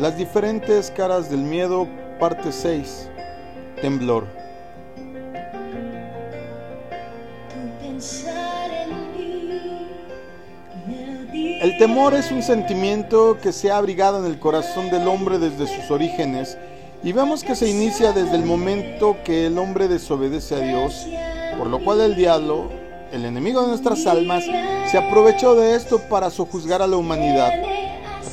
Las diferentes caras del miedo, parte 6. Temblor. El temor es un sentimiento que se ha abrigado en el corazón del hombre desde sus orígenes y vemos que se inicia desde el momento que el hombre desobedece a Dios, por lo cual el diablo, el enemigo de nuestras almas, se aprovechó de esto para sojuzgar a la humanidad,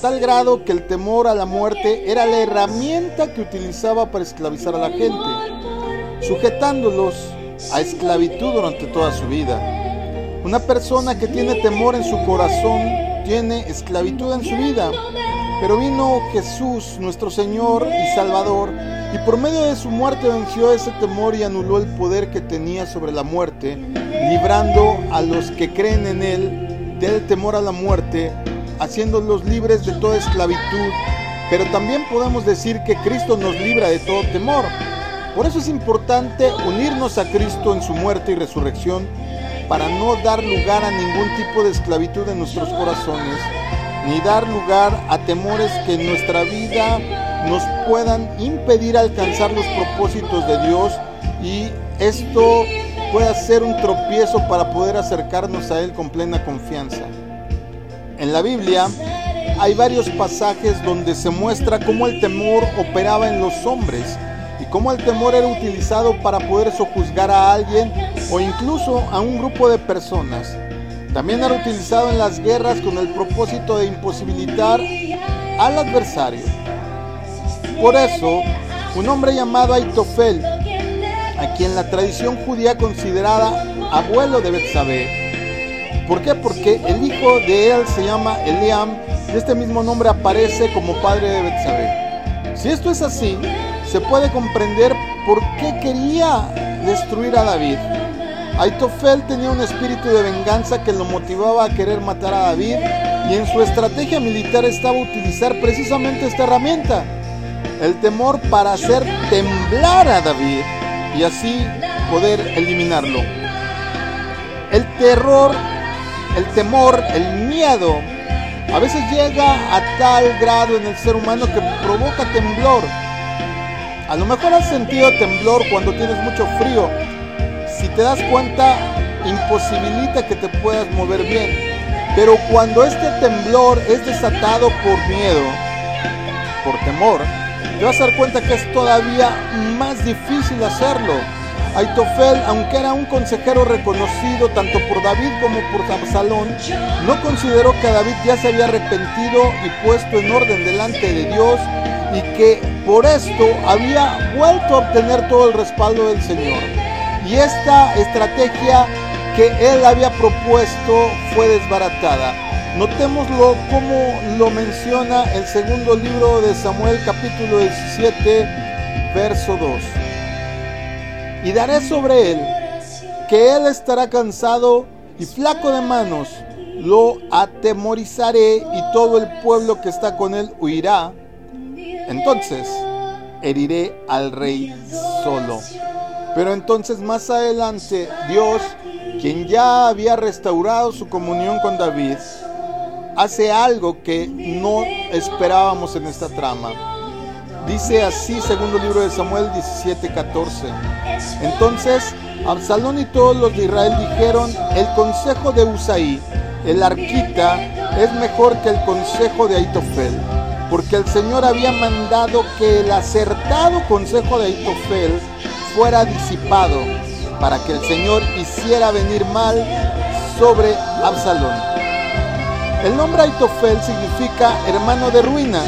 tal grado que el temor a la muerte era la herramienta que utilizaba para esclavizar a la gente, sujetándolos a esclavitud durante toda su vida. Una persona que tiene temor en su corazón tiene esclavitud en su vida. Pero vino Jesús, nuestro Señor y Salvador, y por medio de su muerte venció ese temor y anuló el poder que tenía sobre la muerte, librando a los que creen en Él del temor a la muerte, haciéndolos libres de toda esclavitud. Pero también podemos decir que Cristo nos libra de todo temor. Por eso es importante unirnos a Cristo en su muerte y resurrección para no dar lugar a ningún tipo de esclavitud en nuestros corazones, ni dar lugar a temores que en nuestra vida nos puedan impedir alcanzar los propósitos de Dios y esto pueda ser un tropiezo para poder acercarnos a Él con plena confianza. En la Biblia hay varios pasajes donde se muestra cómo el temor operaba en los hombres y cómo el temor era utilizado para poder sojuzgar a alguien o incluso a un grupo de personas. También era utilizado en las guerras con el propósito de imposibilitar al adversario. Por eso, un hombre llamado Aitofel, a quien la tradición judía considerada abuelo de Betsabé. ¿Por qué? Porque el hijo de él se llama Eliam y este mismo nombre aparece como padre de Betsabé. Si esto es así, se puede comprender por qué quería destruir a David. Aitofel tenía un espíritu de venganza que lo motivaba a querer matar a David y en su estrategia militar estaba utilizar precisamente esta herramienta, el temor para hacer temblar a David y así poder eliminarlo. El terror, el temor, el miedo a veces llega a tal grado en el ser humano que provoca temblor. A lo mejor has sentido temblor cuando tienes mucho frío si te das cuenta, imposibilita que te puedas mover bien. Pero cuando este temblor es desatado por miedo, por temor, te vas a dar cuenta que es todavía más difícil hacerlo. Aitofel, aunque era un consejero reconocido tanto por David como por Absalón, no consideró que David ya se había arrepentido y puesto en orden delante de Dios y que por esto había vuelto a obtener todo el respaldo del Señor. Y esta estrategia que él había propuesto fue desbaratada. Notémoslo como lo menciona el segundo libro de Samuel capítulo 17, verso 2. Y daré sobre él que él estará cansado y flaco de manos. Lo atemorizaré y todo el pueblo que está con él huirá. Entonces heriré al rey solo. Pero entonces más adelante Dios, quien ya había restaurado su comunión con David, hace algo que no esperábamos en esta trama. Dice así, segundo libro de Samuel 17:14. Entonces Absalón y todos los de Israel dijeron, el consejo de Usaí, el arquita, es mejor que el consejo de Aitofel, porque el Señor había mandado que el acertado consejo de Aitofel fuera disipado para que el Señor hiciera venir mal sobre Absalón. El nombre Aitofel significa hermano de ruina.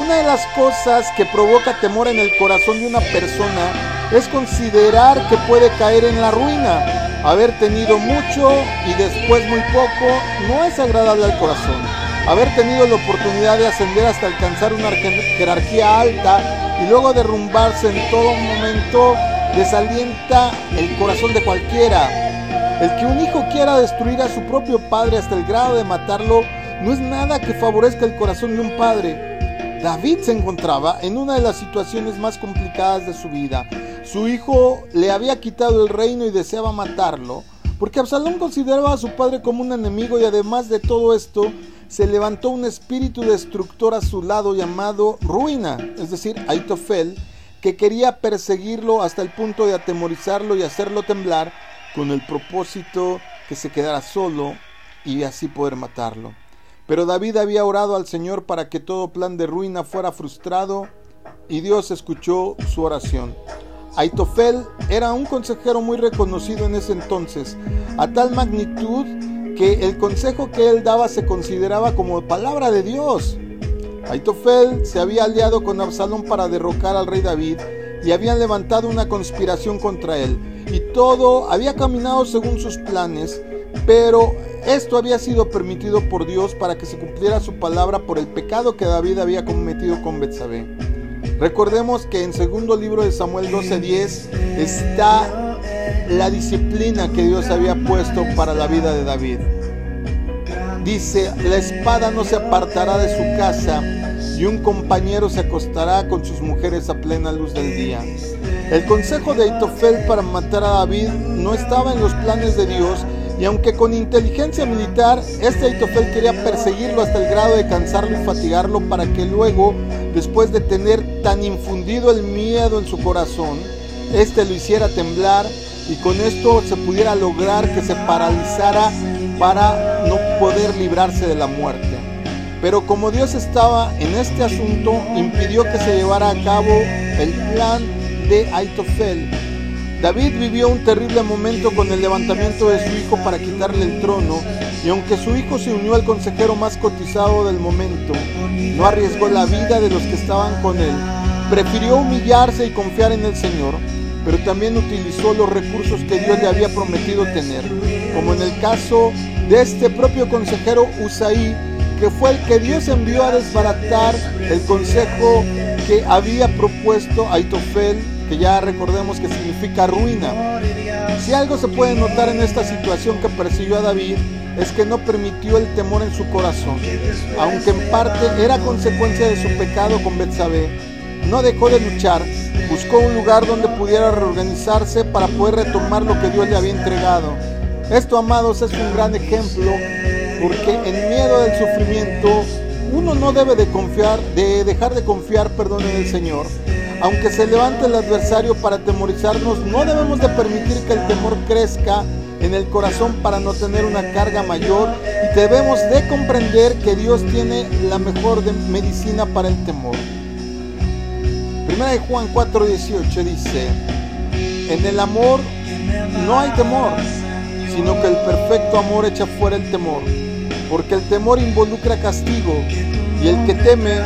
Una de las cosas que provoca temor en el corazón de una persona es considerar que puede caer en la ruina. Haber tenido mucho y después muy poco no es agradable al corazón. Haber tenido la oportunidad de ascender hasta alcanzar una jerarquía alta y luego derrumbarse en todo momento desalienta el corazón de cualquiera. El que un hijo quiera destruir a su propio padre hasta el grado de matarlo no es nada que favorezca el corazón de un padre. David se encontraba en una de las situaciones más complicadas de su vida. Su hijo le había quitado el reino y deseaba matarlo, porque Absalón consideraba a su padre como un enemigo y además de todo esto, se levantó un espíritu destructor a su lado llamado Ruina, es decir, Aitofel, que quería perseguirlo hasta el punto de atemorizarlo y hacerlo temblar con el propósito que se quedara solo y así poder matarlo. Pero David había orado al Señor para que todo plan de ruina fuera frustrado y Dios escuchó su oración. Aitofel era un consejero muy reconocido en ese entonces, a tal magnitud que el consejo que él daba se consideraba como palabra de Dios. Aitofel se había aliado con Absalón para derrocar al rey David y habían levantado una conspiración contra él. Y todo había caminado según sus planes, pero esto había sido permitido por Dios para que se cumpliera su palabra por el pecado que David había cometido con Betsabé. Recordemos que en segundo libro de Samuel 12:10 está la disciplina que Dios había puesto para la vida de David. Dice, la espada no se apartará de su casa y un compañero se acostará con sus mujeres a plena luz del día. El consejo de Aitofel para matar a David no estaba en los planes de Dios y aunque con inteligencia militar, este Aitofel quería perseguirlo hasta el grado de cansarlo y fatigarlo para que luego, después de tener tan infundido el miedo en su corazón, este lo hiciera temblar y con esto se pudiera lograr que se paralizara para no poder librarse de la muerte. Pero como Dios estaba en este asunto, impidió que se llevara a cabo el plan de Aitofel David vivió un terrible momento con el levantamiento de su hijo para quitarle el trono, y aunque su hijo se unió al consejero más cotizado del momento, no arriesgó la vida de los que estaban con él. Prefirió humillarse y confiar en el Señor, pero también utilizó los recursos que Dios le había prometido tener, como en el caso de este propio consejero Usaí, que fue el que Dios envió a desbaratar el consejo que había propuesto Aitofel ya recordemos que significa ruina. Si algo se puede notar en esta situación que persiguió a David, es que no permitió el temor en su corazón, aunque en parte era consecuencia de su pecado con Betsabé. No dejó de luchar, buscó un lugar donde pudiera reorganizarse para poder retomar lo que Dios le había entregado. Esto, amados, es un gran ejemplo porque en miedo del sufrimiento uno no debe de confiar, de dejar de confiar, perdón, en el Señor aunque se levante el adversario para atemorizarnos, no debemos de permitir que el temor crezca en el corazón para no tener una carga mayor. Y debemos de comprender que Dios tiene la mejor medicina para el temor. Primera de Juan 4:18 dice, en el amor no hay temor, sino que el perfecto amor echa fuera el temor, porque el temor involucra castigo y el que teme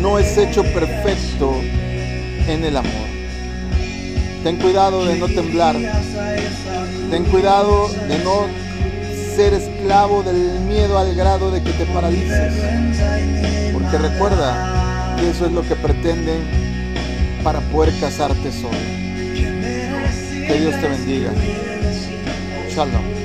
no es hecho perfecto en el amor. Ten cuidado de no temblar. Ten cuidado de no ser esclavo del miedo al grado de que te paralices. Porque recuerda que eso es lo que pretenden para poder casarte solo. Que Dios te bendiga. Shalom.